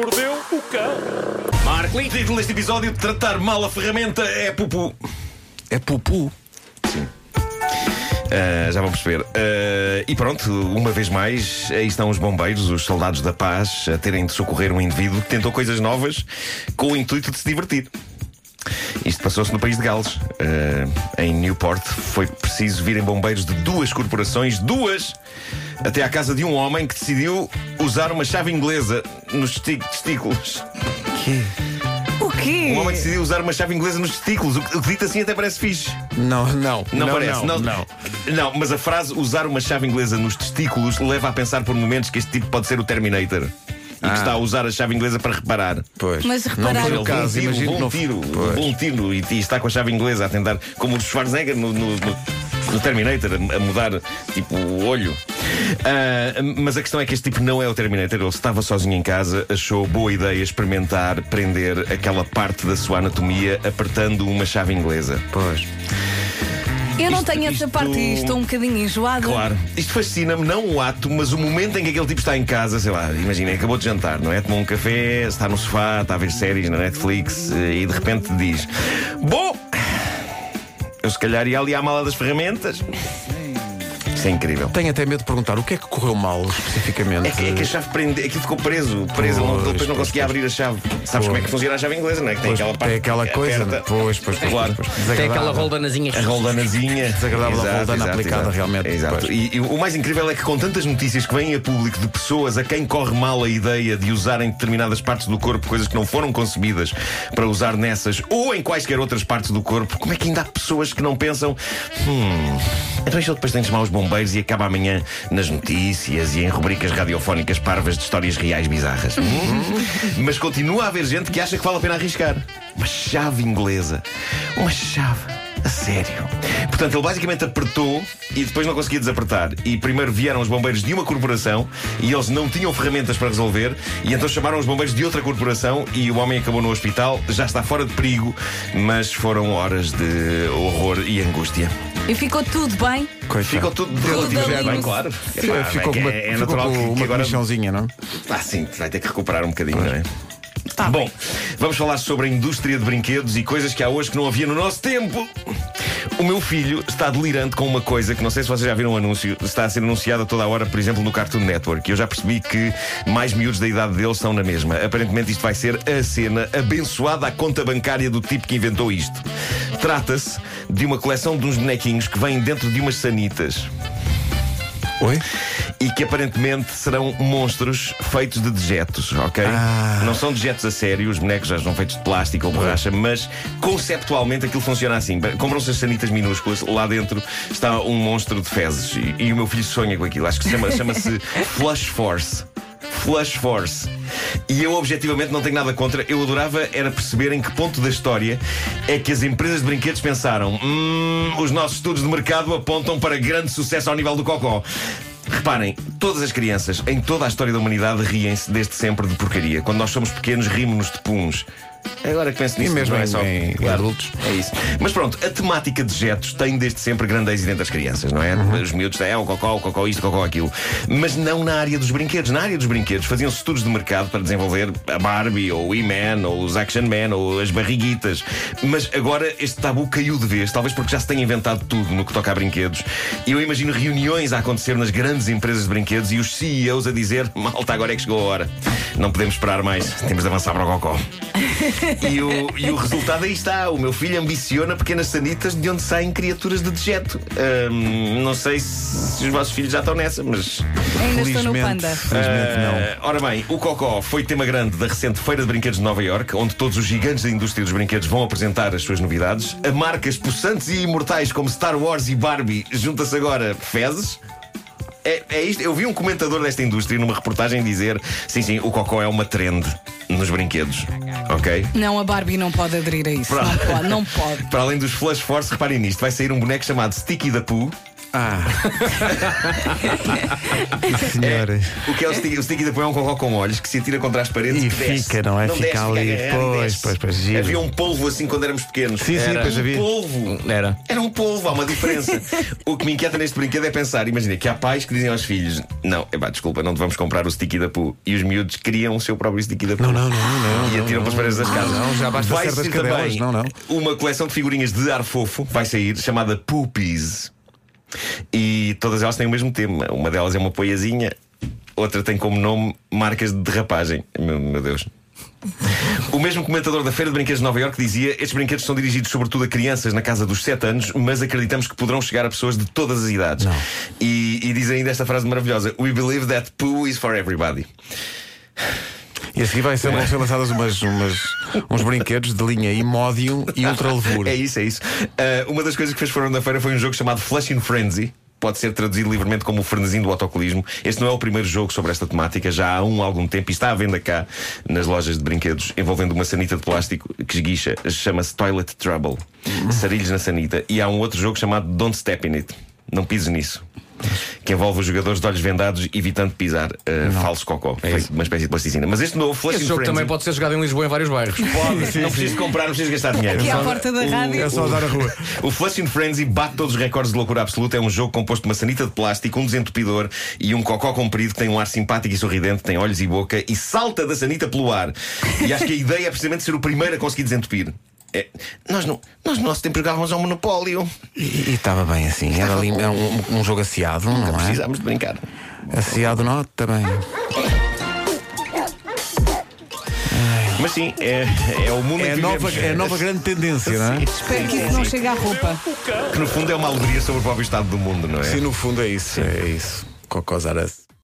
mordeu o cão. Marco, o título deste episódio: Tratar mal a ferramenta é pupu. É pupu. Uh, já vão perceber. Uh, e pronto, uma vez mais, aí estão os bombeiros, os soldados da paz, a terem de socorrer um indivíduo que tentou coisas novas com o intuito de se divertir. Isto passou-se no país de Gales. Uh, em Newport foi preciso virem bombeiros de duas corporações, duas, até à casa de um homem que decidiu usar uma chave inglesa nos testículos. Que? O quê? Um homem decidiu usar uma chave inglesa nos testículos. O que o que dito assim até parece fixe. Não, não. Não, não parece, não, não, não. mas a frase usar uma chave inglesa nos testículos leva a pensar por momentos que este tipo pode ser o Terminator. E que Ah. está a usar a chave inglesa para reparar. Pois. Mas não reparar- foi Ele o caso, um tiro, imagino que não um tiro, Pois. levou um tiro e, e está com a chave inglesa a tentar, como o Schwarzenegger no, no- no- no Terminator, a, mudar tipo o olho. Ah, mas a questão é que este tipo não é o Terminator, ele estava sozinho em casa, achou boa ideia experimentar prender aquela parte da sua anatomia apertando uma chave inglesa. Pois. Eu não Isto- tenho essa isto- parte e estou um bocadinho enjoada. Claro. Isto fascina-me, não o ato, mas o momento em que aquele tipo está em casa, sei lá, imaginem, acabou de jantar, não é? Tomou um café, está no sofá, está a ver séries na Netflix eh, e de repente diz: Bom, eu se calhar ia ali à mala das ferramentas. Isso é incrível. Tenho até medo de perguntar o que é que correu mal especificamente. É que, é que a chave prende, aquilo ficou preso, preso, Pois, depois não conseguia abrir a chave. Sabes como é que funciona a chave inglesa, não é? Que tem Pois, aquela parte tem aquela que coisa. aperta. Pois, pois, pois. Claro. pois, pois. Tem aquela roldanazinha. A roldanazinha. Desagradável a Exato, roldana exato, aplicada, exato. realmente. Exato. E, e o mais incrível é que, com tantas notícias que vêm a público de pessoas a quem corre mal a ideia de usarem determinadas partes do corpo, coisas que não foram concebidas para usar nessas ou em quaisquer outras partes do corpo, como é que ainda há pessoas que não pensam, hum, então isto depois tem de chamar os bombeiros e acaba amanhã nas notícias e em rubricas radiofónicas parvas de histórias reais bizarras. Hum? Mas continua a haver gente que acha que vale a pena arriscar. Uma chave inglesa. Uma chave. A sério. Portanto, ele basicamente apertou e depois não conseguia desapertar. E primeiro vieram os bombeiros de uma corporação e eles não tinham ferramentas para resolver. E então chamaram os bombeiros de outra corporação e o homem acabou no hospital. Já está fora de perigo, mas foram horas de horror e angústia. E ficou tudo bem. Coitado. Ficou tudo Tudo relativamente bem, claro. Ficou, Epá, ficou é é, é ficou natural com que, uma agora. comissãozinha, não? Ah, sim, vai ter que recuperar um bocadinho, não é? Tá Bom, bem. vamos falar sobre a indústria de brinquedos e coisas que há hoje que não havia no nosso tempo. O meu filho está delirante com uma coisa que não sei se vocês já viram o anúncio, está a ser anunciada toda a hora, por exemplo, no Cartoon Network. E eu já percebi que mais miúdos da idade deles estão na mesma. Aparentemente isto vai ser a cena abençoada à conta bancária do tipo que inventou isto. Trata-se de uma coleção de uns bonequinhos que vêm dentro de umas sanitas Oi? E que aparentemente serão monstros feitos de dejetos, ok? Ah. Não são dejetos a sério, os bonecos já são feitos de plástico ou borracha, mas conceptualmente aquilo funciona assim. Compram-se as sanitas minúsculas, lá dentro está um monstro de fezes e, e o meu filho sonha com aquilo. Acho que se chama- chama-se Flush Force. Flush Force. E eu objetivamente não tenho nada contra. Eu adorava era perceber em que ponto da história é que as empresas de brinquedos pensaram: hum, os nossos estudos de mercado apontam para grande sucesso ao nível do cocó. Reparem, todas as crianças em toda a história da humanidade riem-se desde sempre de porcaria. Quando nós somos pequenos, rimos-nos de puns. Agora que penso nisso, mesmo não é em- só em- em adultos. É isso. Mas pronto, a temática de dejetos tem desde sempre grande êxito entre as crianças, não é? Uhum. Os miúdos é o cocó, o cocó isto, o cocó aquilo. Mas não na área dos brinquedos. Na área dos brinquedos faziam-se estudos de mercado para desenvolver a Barbie, ou o E-Man, ou os Action Man, ou as barriguitas. Mas agora este tabu caiu de vez, talvez porque já se tenha inventado tudo no que toca a brinquedos. E eu imagino reuniões a acontecer nas grandes empresas de brinquedos e os CEOs a dizer: malta, agora é que chegou a hora. Não podemos esperar mais, temos de avançar para o cocó. E o, e o resultado aí está. O meu filho ambiciona pequenas sanitas de onde saem criaturas de dejeto. Não sei se, os vossos filhos já estão nessa, mas. Ainda estou no Felizmente, panda. felizmente não. Ah, ora bem, o Cocó foi tema grande da recente Feira de Brinquedos de Nova York, onde todos os gigantes da indústria dos brinquedos vão apresentar as suas novidades. A marcas possantes e imortais como Star Wars e Barbie junta-se agora Fezes. É, é isto. Eu vi um comentador desta indústria numa reportagem dizer: sim, sim, o Cocó é uma trend nos brinquedos. Ok? Não, a Barbie não pode aderir a isso. Não pode, não pode. Para além dos Flash Force, reparem nisto: vai sair um boneco chamado Sticky da Pooh. Ah. Senhora. O que é o sticky? O pão é um cocó com olhos que se atira contra as paredes E desce. fica, não é? Não Fica desce, ali. e Pois, pois, pois, giro. Havia um polvo assim quando éramos pequenos. Sim, sim, Era pois um havia. polvo. Era. Era um polvo, há uma diferença. o que me inquieta neste brinquedo é pensar, imagina, que há pais que dizem aos filhos: Não, epá, desculpa, não te vamos comprar o sticky da Poo. E os miúdos criam o seu próprio sticky da Poo. Não, não, não, não, E atiram para as paredes das casas. não, já basta vai certas ser cadelas, também não, não. Uma coleção de figurinhas de ar fofo vai sair, chamada Poopies. E todas elas têm o mesmo tema. Uma delas é uma poiazinha, outra tem como nome marcas de derrapagem. Meu, meu Deus. O mesmo comentador da Feira de Brinquedos de Nova Iorque dizia: Estes brinquedos são dirigidos sobretudo a crianças na casa dos 7 anos, mas acreditamos que poderão chegar a pessoas de todas as idades. E, e diz ainda esta frase maravilhosa: We believe that poo is for everybody. E a seguir vai vão ser lançadas umas, umas, uns brinquedos de linha Imodium e Ultra Levura. É isso, é isso. Ah, uma das coisas que fez foram na feira foi um jogo chamado Flushing Frenzy. Pode ser traduzido livremente como o frenesim do autocolismo. Este não é o primeiro jogo sobre esta temática, já há um algum tempo e está à venda cá nas lojas de brinquedos, envolvendo uma sanita de plástico que esguicha. Chama-se Toilet Trouble. Sarilhos na sanita. E há um outro jogo chamado Don't Step in It. Não pises nisso. Que envolve os jogadores de olhos vendados evitando pisar uh, falso cocó, de uma espécie de plasticina. Mas este novo Flushing Esse jogo Frenzy também pode ser jogado em Lisboa em vários bairros. pode. não preciso comprar, não preciso gastar dinheiro. Aqui à porta da o- rádio. É só dar a rua. o Flushing Frenzy bate todos os recordes de loucura absoluta. É um jogo composto de uma sanita de plástico, um desentupidor e um cocó comprido que tem um ar simpático e sorridente, tem olhos e boca e salta da sanita pelo ar. E acho que a ideia é precisamente ser o primeiro a conseguir desentupir. É, nós, no, nós no nosso tempo jogávamos ao Monopólio. E estava bem assim. Era, ali, era um, um jogo aciado, não é? Precisámos de brincar. Aciado não, também. Mas sim, é, é o mundo É a que nova, é a nova grande tendência, não é? Espero que isso não chegue à roupa. Que no fundo é uma alegoria sobre o próprio estado do mundo, não é? Sim, no fundo é isso. É isso. Cocós Aras.